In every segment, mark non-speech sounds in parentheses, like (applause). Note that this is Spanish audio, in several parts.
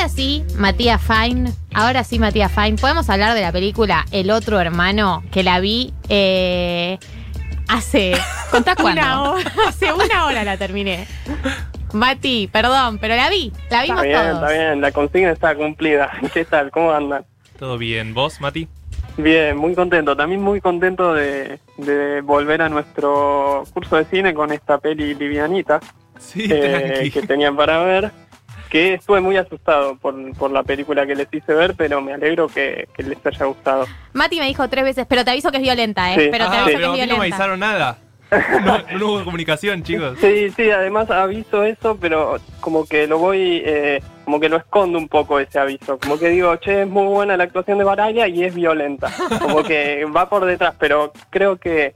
ahora sí, Matías Fine, ahora sí, Matías Fine, podemos hablar de la película El otro hermano, que la vi eh, hace (laughs) ¿Contás cuándo? una hora, hace una hora la terminé. Mati, perdón, pero la vi, la Está vimos bien, todos. está bien, la consigna está cumplida. (laughs) ¿Qué tal? ¿Cómo andan? Todo bien. ¿Vos, Mati? Bien, muy contento. También muy contento de, de volver a nuestro curso de cine con esta peli livianita Sí, eh, que tenían para ver. Que estuve muy asustado por, por la película que les hice ver, pero me alegro que, que les haya gustado. Mati me dijo tres veces, pero te aviso que es violenta, ¿eh? Sí. Pero te Ah, aviso que es no me violenta. avisaron nada. (laughs) No, no hubo comunicación, chicos. Sí, sí, además aviso eso, pero como que lo voy, eh, como que lo escondo un poco ese aviso. Como que digo, che, es muy buena la actuación de Baraglia y es violenta. Como que va por detrás, pero creo que,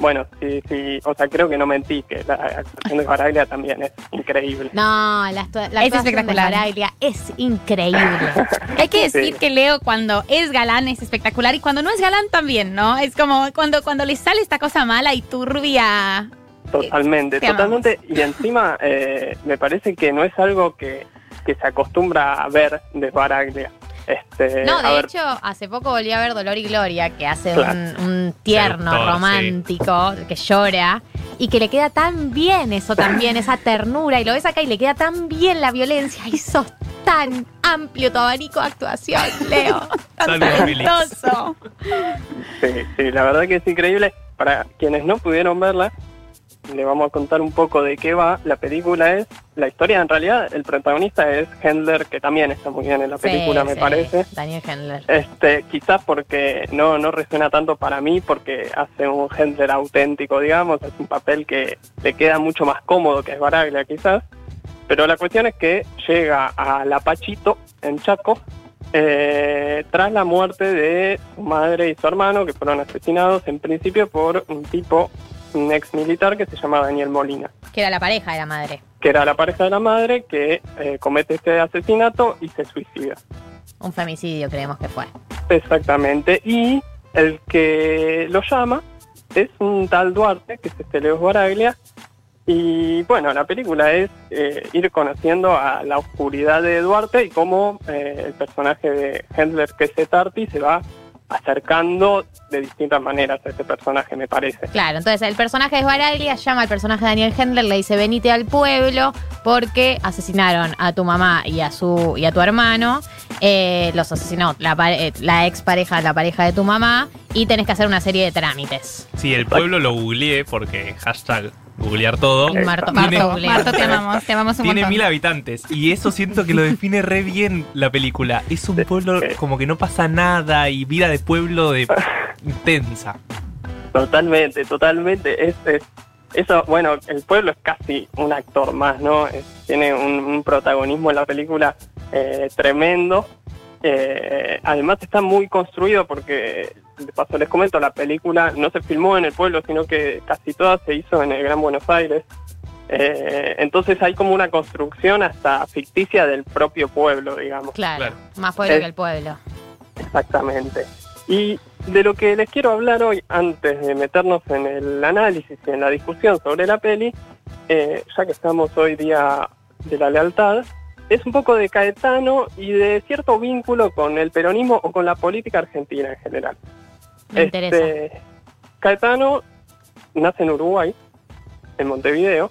bueno, sí, sí, o sea, creo que no mentí, que la actuación de Baraglia también es increíble. No, la, la Es actuación de. Baraglia es increíble. (laughs) Hay que decir Sí. que Leo cuando es galán es espectacular y cuando no es galán también, ¿no? Es como cuando, cuando le sale esta cosa mala y turbia. Totalmente, Te amamos. totalmente. Y encima eh, me parece que no es algo que, que se acostumbra a ver de Baraglia. Este, No, a de ver, hecho, hace poco volví a ver Dolor y Gloria, que hace Claro. un, un tierno, romántico, que llora, y que le queda tan bien eso también, esa ternura, y lo ves acá y le queda tan bien la violencia, y sos tan amplio tu abanico de actuación, Leo. (laughs) Tan talentoso. Sí, sí, la verdad que es increíble. Para quienes no pudieron verla, le vamos a contar un poco de qué va. La película es, la historia en realidad, el protagonista es Hendler, que también está muy bien en la película, Sí, me sí, parece. Daniel Hendler. Este, quizás porque no, no resuena tanto para mí, porque hace un Hendler auténtico, digamos, es un papel que le queda mucho más cómodo que es Baraglia, quizás. Pero la cuestión es que llega a La Pachito, en Chaco, eh, tras la muerte de su madre y su hermano, que fueron asesinados en principio por un tipo, un ex militar que se llama Daniel Molina, Que era la pareja de la madre. que era la pareja de la madre que eh, comete este asesinato y se suicida. Un femicidio, creemos que fue. Exactamente. Y el que lo llama es un tal Duarte, que es este Leo Baraglia. Y bueno, la película es eh, ir conociendo a la oscuridad de Duarte y cómo eh, el personaje de Hendler, que es Etarti, se va acercando de distintas maneras a este personaje, me parece. Claro, entonces el personaje de Baraglia llama al personaje de Daniel Hendler, le dice venite al pueblo porque asesinaron a tu mamá y a su y a tu hermano, eh, los asesinó la, pare- eh, la ex pareja, la pareja de tu mamá y tenés que hacer una serie de trámites. Sí, el pueblo lo googleé porque hashtag googlear todo. Marto, Marto, Marto. Marto, te amamos, te amamos un Tiene montón. mil habitantes y eso siento que lo define re bien la película. Es un pueblo como que no pasa nada y vida de pueblo de intensa. Totalmente, totalmente. Es, es- eso, bueno, el pueblo es casi un actor más, ¿no? Es- tiene un, un protagonismo en la película eh, tremendo. Eh, además está muy construido porque, de paso les comento, la película no se filmó en el pueblo, sino que casi toda se hizo en el Gran Buenos Aires. Eh, entonces hay como una construcción hasta ficticia del propio pueblo, digamos. Claro, Claro. más pueblo Es- que el pueblo. Exactamente. Y de lo que les quiero hablar hoy, antes de meternos en el análisis y en la discusión sobre la peli, eh, ya que estamos hoy día de la lealtad, es un poco de Caetano y de cierto vínculo con el peronismo o con la política argentina en general. Me interesa. Este, Caetano nace en Uruguay, en Montevideo.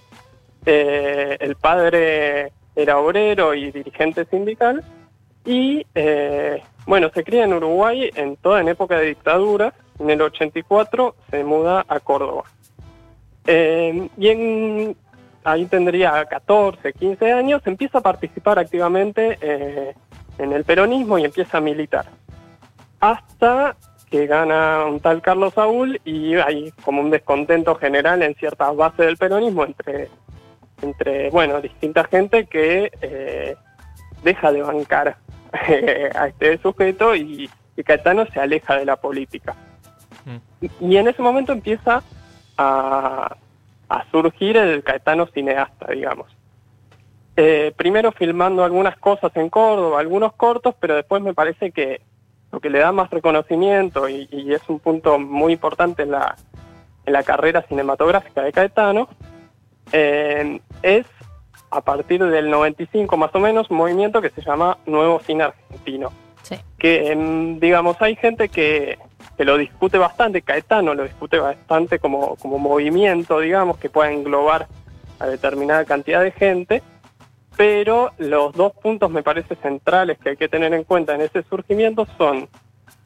Eh, el padre era obrero y dirigente sindical. Y eh, bueno, se cría en Uruguay en toda en época de dictadura. En el 84 se muda a Córdoba. Eh, y en, ahí tendría 14, 15 años, empieza a participar activamente eh, en el peronismo y empieza a militar. Hasta que gana un tal Carlos Saúl y hay como un descontento general en ciertas bases del peronismo entre, entre bueno, distinta gente que eh, deja de bancar (laughs) eh, a este sujeto y, y Caetano se aleja de la política. Y, y en ese momento empieza a, a surgir el Caetano cineasta, digamos. Eh, primero filmando algunas cosas en Córdoba, algunos cortos, pero después me parece que lo que le da más reconocimiento y, y es un punto muy importante en la, en la carrera cinematográfica de Caetano, eh, es a partir del 95 más o menos un movimiento que se llama Nuevo Cine Argentino. Sí. Que, em, digamos, hay gente que, que lo discute bastante, Caetano lo discute bastante como, como movimiento, digamos, que pueda englobar a determinada cantidad de gente, pero los dos puntos me parece centrales que hay que tener en cuenta en ese surgimiento son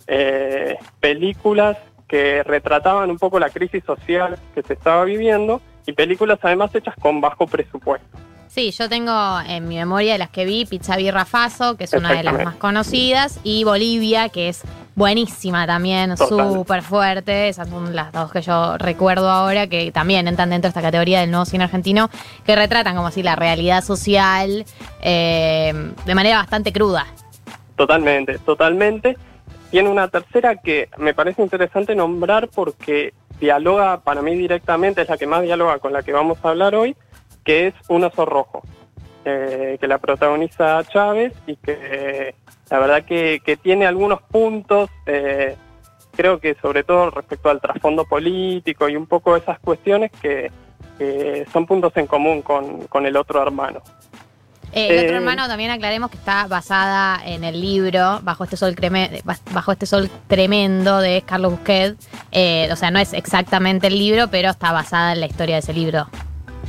eh, películas que retrataban un poco la crisis social que se estaba viviendo y películas además hechas con bajo presupuesto. Sí, yo tengo en mi memoria las que vi Pizza Birra Faso, que es una de las más conocidas, y Bolivia, que es buenísima también, súper fuerte. Esas son las dos que yo recuerdo ahora, que también entran dentro de esta categoría del nuevo cine argentino, que retratan como así la realidad social eh, de manera bastante cruda. Totalmente, totalmente. Tiene una tercera que me parece interesante nombrar porque dialoga para mí directamente, es la que más dialoga con la que vamos a hablar hoy, que es Un oso rojo, eh, que la protagoniza Chávez y que eh, la verdad que, que tiene algunos puntos, eh, creo que sobre todo respecto al trasfondo político y un poco esas cuestiones que, que son puntos en común con, con el otro hermano. Eh, el otro Eh, hermano también aclaremos que está basada en el libro Bajo este sol, creme- bajo este sol tremendo de Carlos Busquet. Eh, o sea, no es exactamente el libro, pero está basada en la historia de ese libro.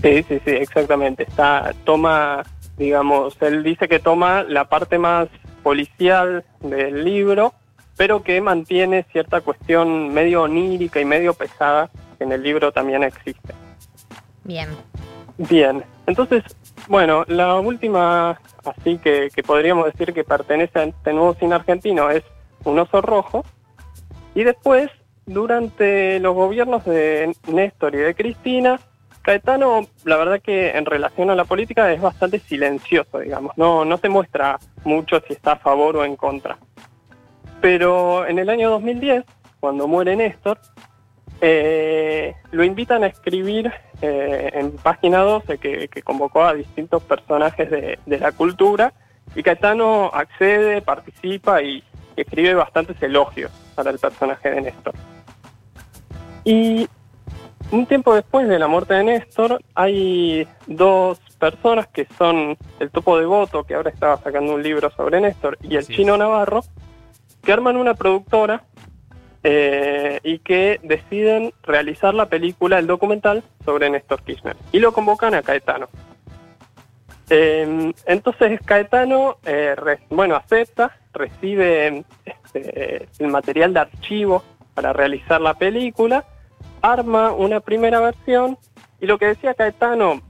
Sí, sí, sí, exactamente. Está, toma, digamos, él dice que toma la parte más policial del libro, pero que mantiene cierta cuestión medio onírica y medio pesada que en el libro también existe. Bien. Bien, entonces, bueno, la última, así que, que podríamos decir que pertenece a este nuevo cine argentino es Un oso rojo. Y después, durante los gobiernos de Néstor y de Cristina, Caetano, la verdad que en relación a la política es bastante silencioso, digamos, no, no se muestra mucho si está a favor o en contra. Pero en el año 2010, cuando muere Néstor, eh, lo invitan a escribir eh, en página 12 que, convocó a distintos personajes de, la cultura y Caetano accede, participa y, y escribe bastantes elogios para el personaje de Néstor. Y un tiempo después de la muerte de Néstor hay dos personas que son el Topo Devoto, que ahora estaba sacando un libro sobre Néstor, y el. Chino Navarro, que arman una productora eh, y que deciden realizar la película, el documental sobre Néstor Kirchner. Y lo convocan a Caetano. Eh, entonces Caetano, eh, re- bueno, acepta, recibe este, el material de archivo para realizar la película, arma una primera versión y lo que decía Caetano,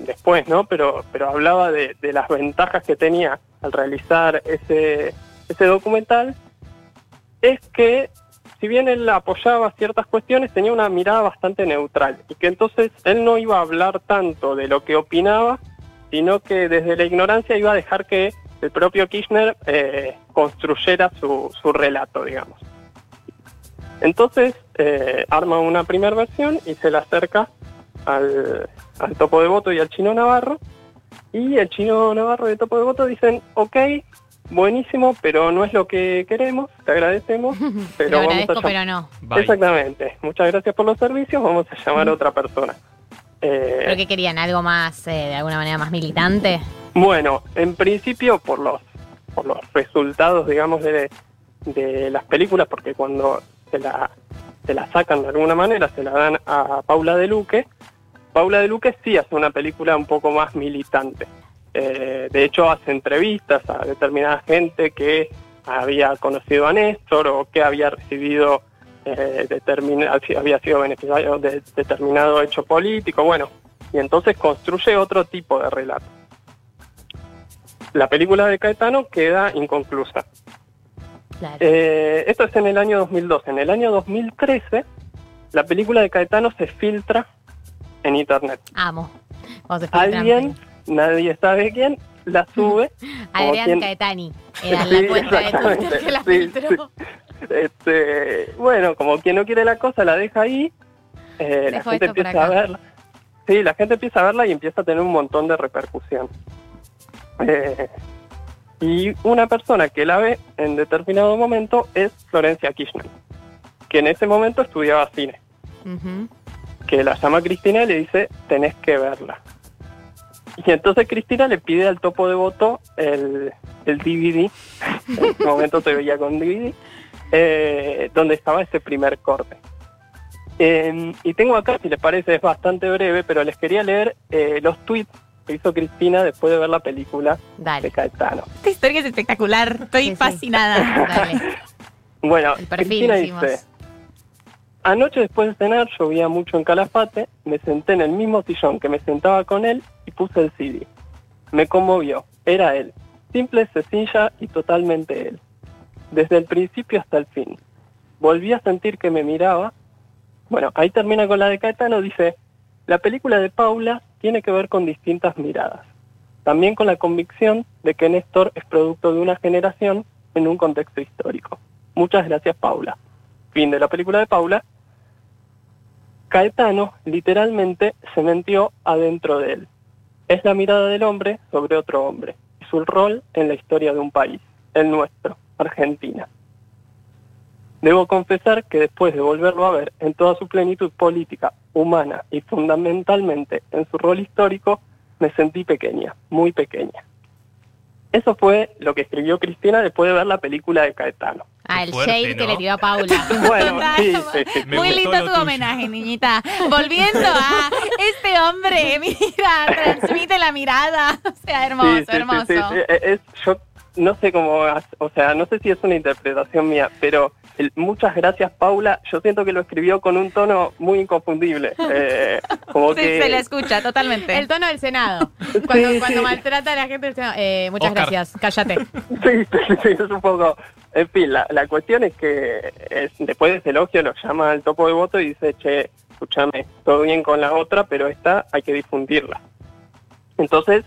después, ¿no? Pero, pero hablaba de, de las ventajas que tenía al realizar ese, ese documental, es que si bien él apoyaba ciertas cuestiones, tenía una mirada bastante neutral y que entonces él no iba a hablar tanto de lo que opinaba, sino que desde la ignorancia iba a dejar que el propio Kirchner eh, construyera su, su relato, digamos. Entonces eh, arma una primera versión y se la acerca al, al Topo de Voto y al Chino Navarro. Y el Chino Navarro y el Topo de Voto dicen, ok, buenísimo, pero no es lo que queremos, te agradecemos, (laughs) Te pero lo vamos a pero no. Bye. Exactamente, muchas gracias por los servicios, vamos a llamar a otra persona. Eh, ¿Pero qué querían? ¿Algo más, eh, de alguna manera, más militante? Bueno, en principio por los, por los resultados, digamos, de, de las películas, porque cuando se la, se la sacan de alguna manera, se la dan a Paula de Luque, Paula de Luque sí hace una película un poco más militante. Eh, de hecho, hace entrevistas a determinada gente que había conocido a Néstor o que había recibido, eh, había sido beneficiario de determinado hecho político, bueno, y entonces construye otro tipo de relato la película de Caetano queda inconclusa. Claro. Eh, esto es en el año 2012. En el año 2013, la película de Caetano se filtra en internet. Amo. Alguien, nadie sabe quién, la (laughs) sube. Adrián quien- Caetani. (laughs) Era Sí, la cuenta de Twitter que la Sí, filtró. Este, bueno, como quien no quiere la cosa, la deja ahí. eh, la gente empieza a verla. Sí, la gente empieza a verla y empieza a tener un montón de repercusión. Eh, y una persona que la ve en determinado momento es Florencia Kirchner, que en ese momento estudiaba cine, que la llama Cristina y le dice, tenés que verla. Y entonces Cristina le pide al topo de voto el, el DVD, en ese (laughs) momento se veía con DVD, eh, donde estaba ese primer corte. Eh, y tengo acá, si les parece, es bastante breve, pero les quería leer eh, los tweets que hizo Cristina después de ver la película de. Caetano. Esta historia es espectacular. Estoy Sí, sí. fascinada. Dale. (laughs) Bueno, Cristina decimos. dice, anoche después de cenar llovía mucho en Calafate, me senté en el mismo sillón que me sentaba con él y puse el CD. Me conmovió, era él, simple, sencilla y totalmente él. Desde el principio hasta el fin. Volví a sentir que me miraba. Bueno, ahí termina con la de Caetano, dice, la película de Paula tiene que ver con distintas miradas. También con la convicción de que Néstor es producto de una generación en un contexto histórico. Muchas gracias, Paula. Fin de la película de Paula. Caetano literalmente se metió adentro de él. Es la mirada del hombre sobre otro hombre y su rol en la historia de un país, el nuestro, Argentina. Debo confesar que después de volverlo a ver en toda su plenitud política, humana y fundamentalmente en su rol histórico, me sentí pequeña, muy pequeña. Eso fue lo que escribió Cristina después de ver la película de Caetano. Ah, el fuerte, shade que le tiró a Paula. (laughs) Bueno, Total. (laughs) sí, sí, sí. Me Muy lindo tu homenaje, niñita. Volviendo a este hombre, (laughs) mira, transmite la mirada. O sea, hermoso, Sí, sí, sí, hermoso. sí, sí. Es, yo no sé cómo, o sea, no sé si es una interpretación mía, pero el- muchas gracias Paula, yo siento que lo escribió con un tono muy inconfundible. (laughs) Eh, como Sí, que se le escucha totalmente. El tono del Senado. (laughs) Cuando, Sí, cuando sí. maltrata a la gente del Senado. Eh, muchas Oscar. gracias, cállate. (laughs) Sí, sí, sí, es un poco... En fin, la, la cuestión es que es- después de ese elogio lo llama al topo de voto y dice, che, escúchame, todo bien con la otra, pero esta hay que difundirla. Entonces,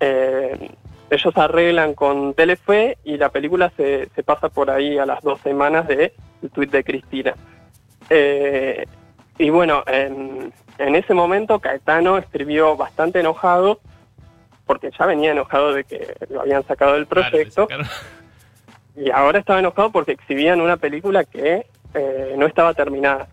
eh, ellos arreglan con Telefe y la película se, se pasa por ahí a las dos semanas del de tuit de Cristina. Eh, y bueno, en, en ese momento Caetano escribió bastante enojado, porque ya venía enojado de que lo habían sacado del proyecto. (laughs) Y ahora estaba enojado porque exhibían una película que eh, no estaba terminada.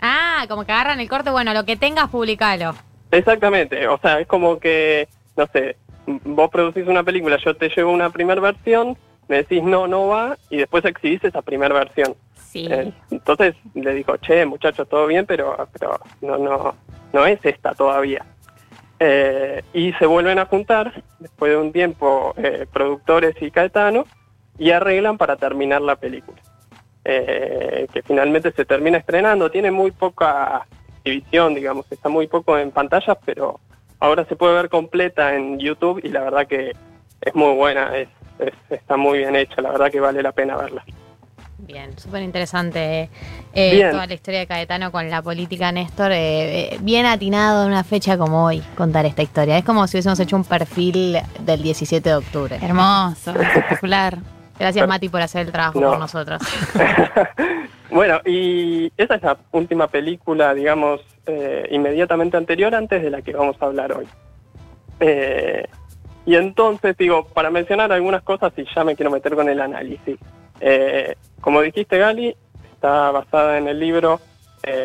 Ah, como que agarran el corte. Bueno, lo que tengas, publicalo. Exactamente, o sea, es como que, no sé, vos producís una película, yo te llevo una primera versión, me decís no, no va, y después exhibís esa primera versión. Sí. Eh, entonces le digo, che, muchachos, todo bien, pero, pero no, no, no es esta todavía. Eh, y se vuelven a juntar, después de un tiempo, eh, productores y Caetano, y arreglan para terminar la película. Eh, que finalmente se termina estrenando, tiene muy poca exhibición, digamos, está muy poco en pantallas, pero ahora se puede ver completa en YouTube y la verdad que es muy buena, es, es- está muy bien hecha, la verdad que vale la pena verla. Bien, súper interesante eh, Bien. toda la historia de Caetano con la política Néstor. eh, eh, bien atinado en una fecha como hoy contar esta historia. Es como si hubiésemos hecho un perfil del 17 de octubre. Hermoso, (laughs) espectacular. Gracias, Mati, por hacer el trabajo No. por nosotros. (laughs) bueno, y esa es la última película, digamos, eh, inmediatamente anterior antes de la que vamos a hablar hoy. Eh, y entonces, digo, para mencionar algunas cosas y ya me quiero meter con el análisis. Eh, como dijiste, Gali, está basada en el libro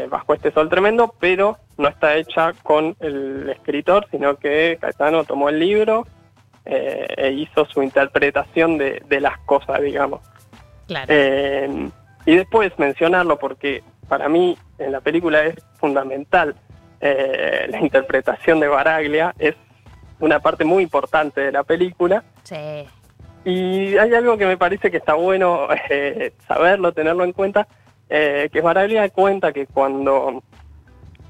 Bajo este sol tremendo, pero no está hecha con el escritor, sino que Caetano tomó el libro e hizo su interpretación de, de las cosas, digamos. Claro. Y después mencionarlo porque para mí en la película es fundamental eh, la interpretación de Baraglia, es una parte muy importante de la película Sí. y hay algo que me parece que está bueno eh, saberlo, tenerlo en cuenta, eh, que Baraglia cuenta que cuando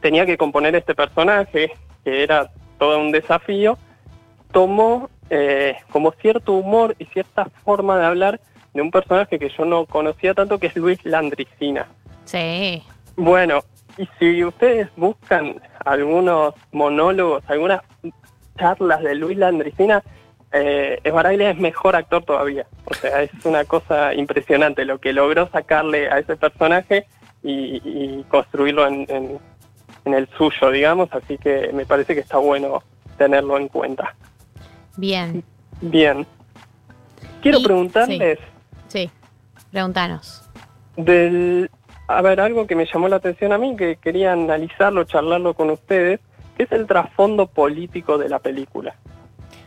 tenía que componer este personaje, que era todo un desafío, tomó eh, como cierto humor y cierta forma de hablar de un personaje que yo no conocía tanto, que es Luis Landricina. Sí. Bueno, y si ustedes buscan algunos monólogos, algunas charlas de Luis Landricina, eh, Esbaraglia es mejor actor todavía. O sea, es una cosa impresionante lo que logró sacarle a ese personaje y, y construirlo en, en- en el suyo, digamos. Así que me parece que está bueno tenerlo en cuenta. Bien. Bien. Quiero Y- preguntarles Sí. Pregúntanos. del... A ver, algo que me llamó la atención a mí, que quería analizarlo, charlarlo con ustedes, ¿Qué es el trasfondo político de la película?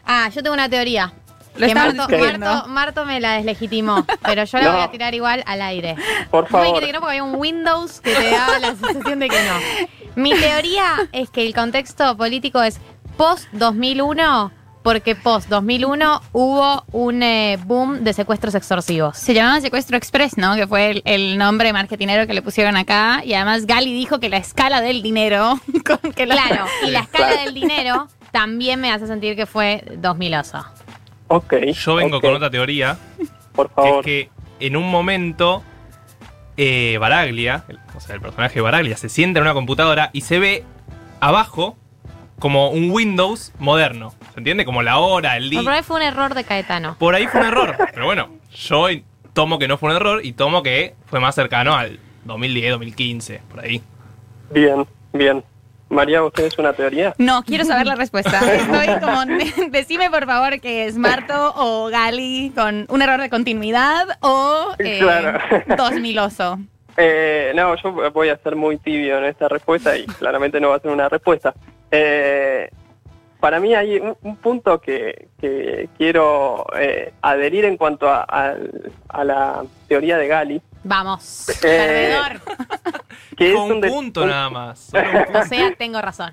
Ah, yo tengo una teoría. Lo Que Marto. Marto- Marto me la deslegitimó, pero yo la No. voy a tirar igual al aire. Por No me favor. dijiste que no porque había un Windows que te daba la sensación de que no. Mi teoría es que el contexto político es post-2001 porque post-2001 hubo un eh, boom de secuestros extorsivos. Se llamaba Secuestro Express, ¿no? Que fue el, el nombre marketinero que le pusieron acá. Y además Gali dijo que la escala del dinero... (laughs) con que Claro, y la escala del dinero también me hace sentir que fue 2000 oso. Ok. Yo vengo con otra teoría, Por que favor. es que en un momento eh, Baraglia, el- o sea, el personaje de Baraglia, se sienta en una computadora y se ve abajo como un Windows moderno. ¿Se entiende? Como la hora, el día. pero ahí fue un error de Caetano. Por ahí fue un error. Pero bueno, yo tomo que no fue un error y tomo que fue más cercano al 2010, 2015, por ahí. Bien, bien. María, ¿usted es una teoría? No, quiero saber la respuesta. (laughs) Estoy como, (laughs) decime por favor que es Marto o Gali con un error de continuidad o eh, Claro. 2000 oso. Eh, no, yo voy a ser muy tibio en esta respuesta y (laughs) claramente no va a ser una respuesta. Eh, para mí hay un, un punto que, que quiero eh, adherir en cuanto a, la teoría de Gali, Vamos, Eh, perdedor. que es Fue un punto un- nada más. O sea, tengo razón.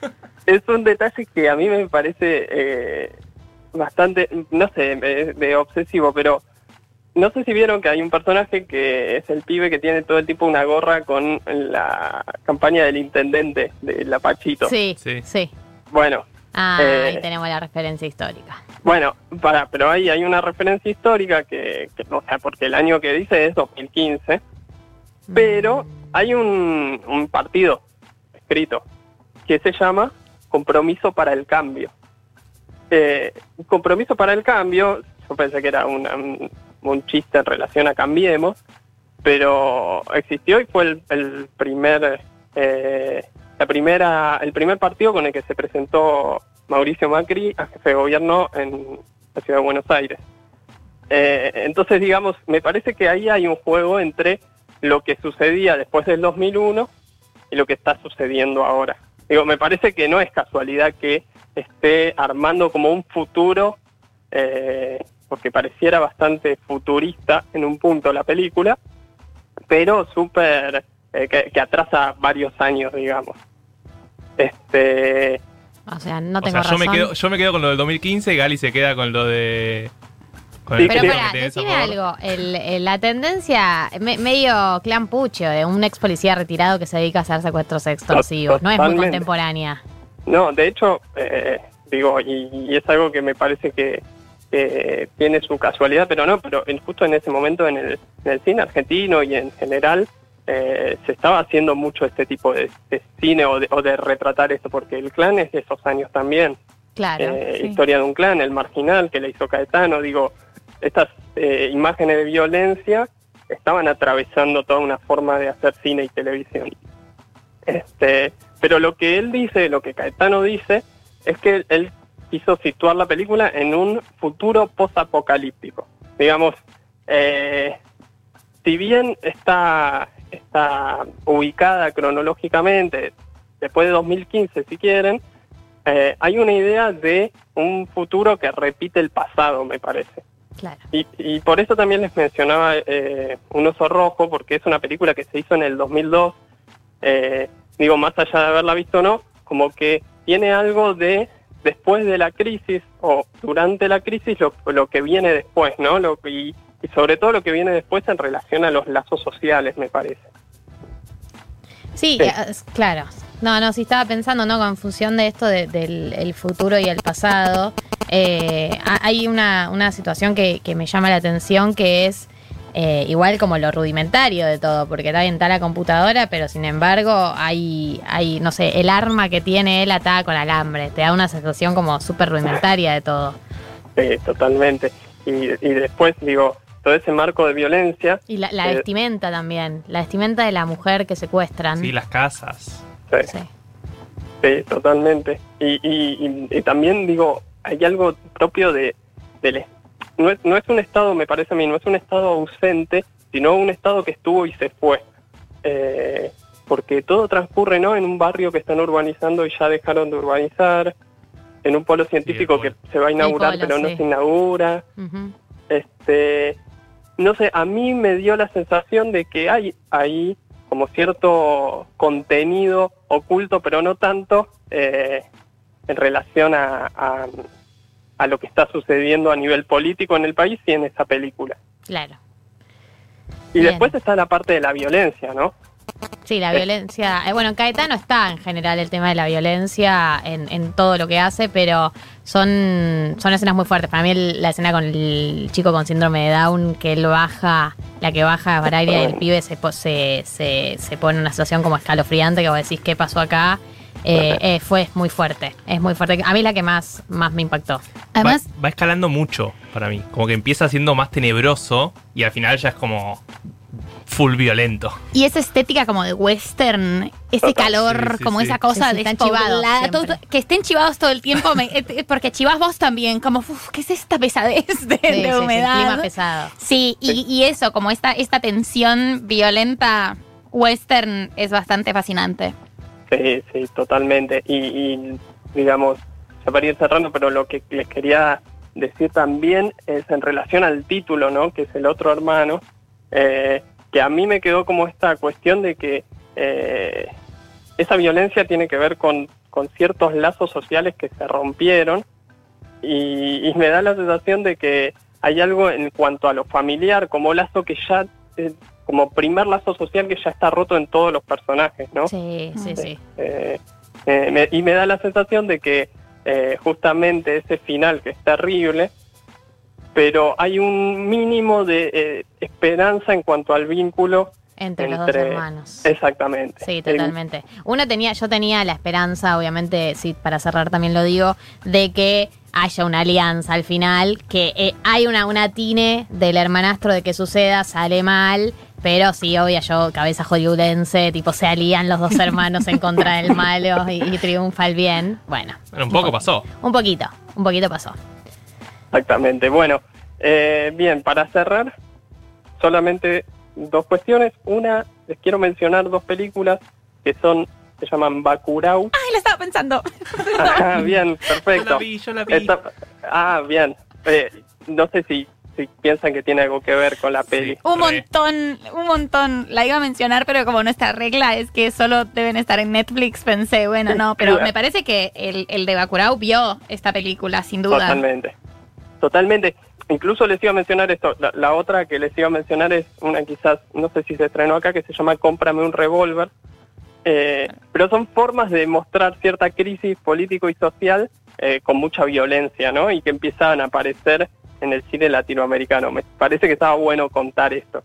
(laughs) es un detalle que a mí me parece eh, bastante, no sé, de, de obsesivo, pero no sé si vieron que hay un personaje que es el pibe que tiene todo el tiempo una gorra con la campaña del intendente del Apachito. Sí, Sí. sí. Bueno, Ah, Eh. ahí tenemos la referencia histórica. bueno, para, pero ahí hay una referencia histórica que, que, o sea, porque el año que dice es 2015, pero hay un, un partido escrito que se llama Compromiso para el Cambio. Eh, compromiso para el Cambio, yo pensé que era una- un, un chiste en relación a Cambiemos, pero existió y fue el, primer eh, la primera el primer partido con el que se presentó Mauricio Macri a jefe de gobierno en la ciudad de Buenos Aires. Eh, entonces, digamos, me parece que ahí hay un juego entre lo que sucedía después del 2001 y lo que está sucediendo ahora. Digo, me parece que no es casualidad que esté armando como un futuro, eh, porque pareciera bastante futurista en un punto la película, pero súper, eh, que, que atrasa varios años, digamos. Este, O sea, no o tengo sea, yo razón. me, quedo, yo me quedo con lo del 2015, Gali se queda con lo de... Con Sí, Pero creo pará, que tenés a decime algo. El- el- la tendencia, me- medio clan pucho, de un ex policía retirado que se dedica a hacer secuestros extorsivos. No es muy contemporánea. No, de hecho, eh, digo, y, y es algo que me parece que, que tiene su casualidad, pero no, pero en- justo en ese momento en el, en el cine argentino y en general eh, se estaba haciendo mucho este tipo de, de cine o de, o de retratar esto, porque el clan es de esos años también. Claro. Eh, sí. Historia de un clan, el marginal que le hizo Caetano, digo, estas eh, imágenes de violencia estaban atravesando toda una forma de hacer cine y televisión. Este, pero lo que él dice, lo que Caetano dice, es que él quiso situar la película en un futuro posapocalíptico. Digamos, eh, si bien está, está ubicada cronológicamente, después de 2015 si quieren, eh, hay una idea de un futuro que repite el pasado, me parece. Claro. Y, y por eso también les mencionaba eh, Un oso rojo, porque es una película que se hizo en el 2002. Eh, digo, más allá de haberla visto o no, como que tiene algo de después de la crisis o durante la crisis lo, lo que viene después, ¿no? Lo, y, y sobre todo lo que viene después en relación a los lazos sociales, me parece. Sí, Sí. eh, claro. No, no, sí estaba pensando, ¿no? Con función de esto de- del el futuro y el pasado. eh, ha- hay una, una situación que, que me llama la atención que es eh, igual como lo rudimentario de todo, porque está bien, está la computadora, pero sin embargo hay, hay, no sé, el arma que tiene él atada con alambre. Te da una sensación como súper rudimentaria de todo. Sí, totalmente. Y, y después, digo, todo ese marco de violencia, Y la, la Eh, vestimenta también, la vestimenta de la mujer que secuestran. Sí, las casas. sí, Sí. Sí, totalmente. Y, y- y- y también digo, hay algo propio de, del no es, no es un estado, me parece a mí, no es un estado ausente, sino un estado que estuvo y se fue. Eh, porque todo transcurre ¿no? en un barrio que están urbanizando y ya dejaron de urbanizar, en un polo científico que se va a inaugurar polo, pero no se inaugura. Este, no sé, a mí me dio la sensación de que hay ahí como cierto contenido oculto, pero no tanto eh, en relación a, a- a lo que está sucediendo a nivel político en el país y en esa película. Claro. Y Bien. después está la parte de la violencia, ¿no? Sí, la violencia. eh, bueno, en Caetano está en general el tema de la violencia en, en todo lo que hace, pero son, son escenas muy fuertes. Para mí, el- la escena con el chico con síndrome de Down, que él baja, la que baja a Baraglia y el pibe se, se, se, se pone en una situación como escalofriante, que vos decís, ¿qué pasó acá? Eh, eh, fue muy fuerte, es muy fuerte. A mí es la que más, más me impactó. Además, va, va escalando mucho para mí. Como que empieza siendo más tenebroso y al final ya es como full violento. y esa estética como de western, ese calor, Sí, sí, como sí. esa cosa Sí, sí, chivados todo- que estén chivados todo el tiempo, me- eh, eh, porque chivas vos también, como, uf, ¿qué es esta pesadez de, Sí, sí, de sí, humedad? clima pesado. Sí, y, y eso, como esta, esta tensión violenta western es bastante fascinante. Sí, sí, totalmente. Y, y, digamos, ya para ir cerrando, pero lo que les quería decir también es en relación al título, ¿no? Que es el otro hermano, eh, que a mí me quedó como esta cuestión de que eh, esa violencia tiene que ver con, con ciertos lazos sociales que se rompieron y, me da la sensación de que hay algo en cuanto a lo familiar, como lazo que ya, eh, como primer lazo social que ya está roto en todos los personajes, ¿no? Sí, sí, sí. Eh, eh, me- y me da la sensación de que eh, justamente ese final que es terrible, pero hay un mínimo de eh, esperanza en cuanto al vínculo. Entre, los dos Entre- hermanos. Exactamente. Sí, totalmente. Uno tenía, yo tenía la esperanza, obviamente, sí, para cerrar también lo digo, de que haya una alianza al final, que eh, hay una, una tine del hermanastro de que suceda, sale mal, pero sí, obvio, yo, cabeza hollywoodense, tipo, se alían los dos hermanos en contra del malo (laughs) y, y triunfa el bien. Bueno, Bueno, un poco pasó. un poquito, un poquito pasó. Exactamente. Bueno, eh, bien, para cerrar, solamente dos cuestiones. Una, les quiero mencionar dos películas que son, se llaman Bakurau. Ay, lo estaba pensando. (laughs) Ajá, bien, Yo perfecto. la vi, yo la vi. Esta- ah, bien. Eh, no sé si, si piensan que tiene algo que ver con la peli. Un Re. montón, un montón. La iba a mencionar, pero como nuestra regla es que solo deben estar en Netflix, pensé, bueno, no, pero me parece que el, el de Bacurau vio esta película, sin duda. Totalmente. Totalmente. Incluso les iba a mencionar esto. La, la otra que les iba a mencionar es una quizás, no sé si se estrenó acá, que se llama Cómprame un revólver. Eh, pero son formas de mostrar cierta crisis político y social eh, con mucha violencia, ¿no? Y que empiezan a aparecer en el cine latinoamericano. Me parece que estaba bueno contar esto.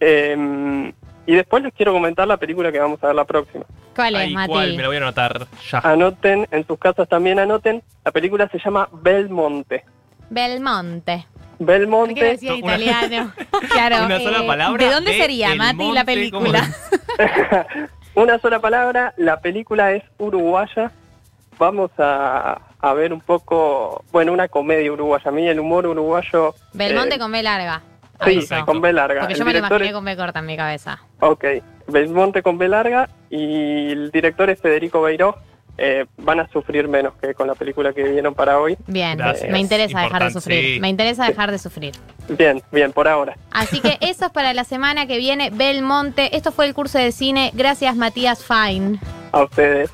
Eh, y después les quiero comentar la película que vamos a ver la próxima. ¿Cuál es, Ay, Mati? ¿cuál? Me lo voy a anotar ya. Anoten, en sus casas también anoten. La película se llama Belmonte. Belmonte. ¿Por qué Belmonte. decía Una- italiano? (laughs) Claro. Una sola eh, palabra. ¿De dónde de sería, El Mati, Monte, la película? (laughs) Una sola palabra, la película es uruguaya. Vamos a, a ver un poco, bueno, una comedia uruguaya. A mí el humor uruguayo... Belmonte eh, con B larga. Sí, con B larga. Porque El yo me lo imaginé es- con B corta en mi cabeza. Ok, Belmonte con B larga y el director es Federico Beiró. Eh, van a sufrir menos que con la película que vieron para hoy. Bien, Gracias. me interesa dejar de sufrir. sí. Me interesa dejar de sufrir. Bien, bien, por ahora. Así que (laughs) eso es para la semana que viene. Belmonte. Esto fue el curso de cine. Gracias, Matías Fine. A ustedes.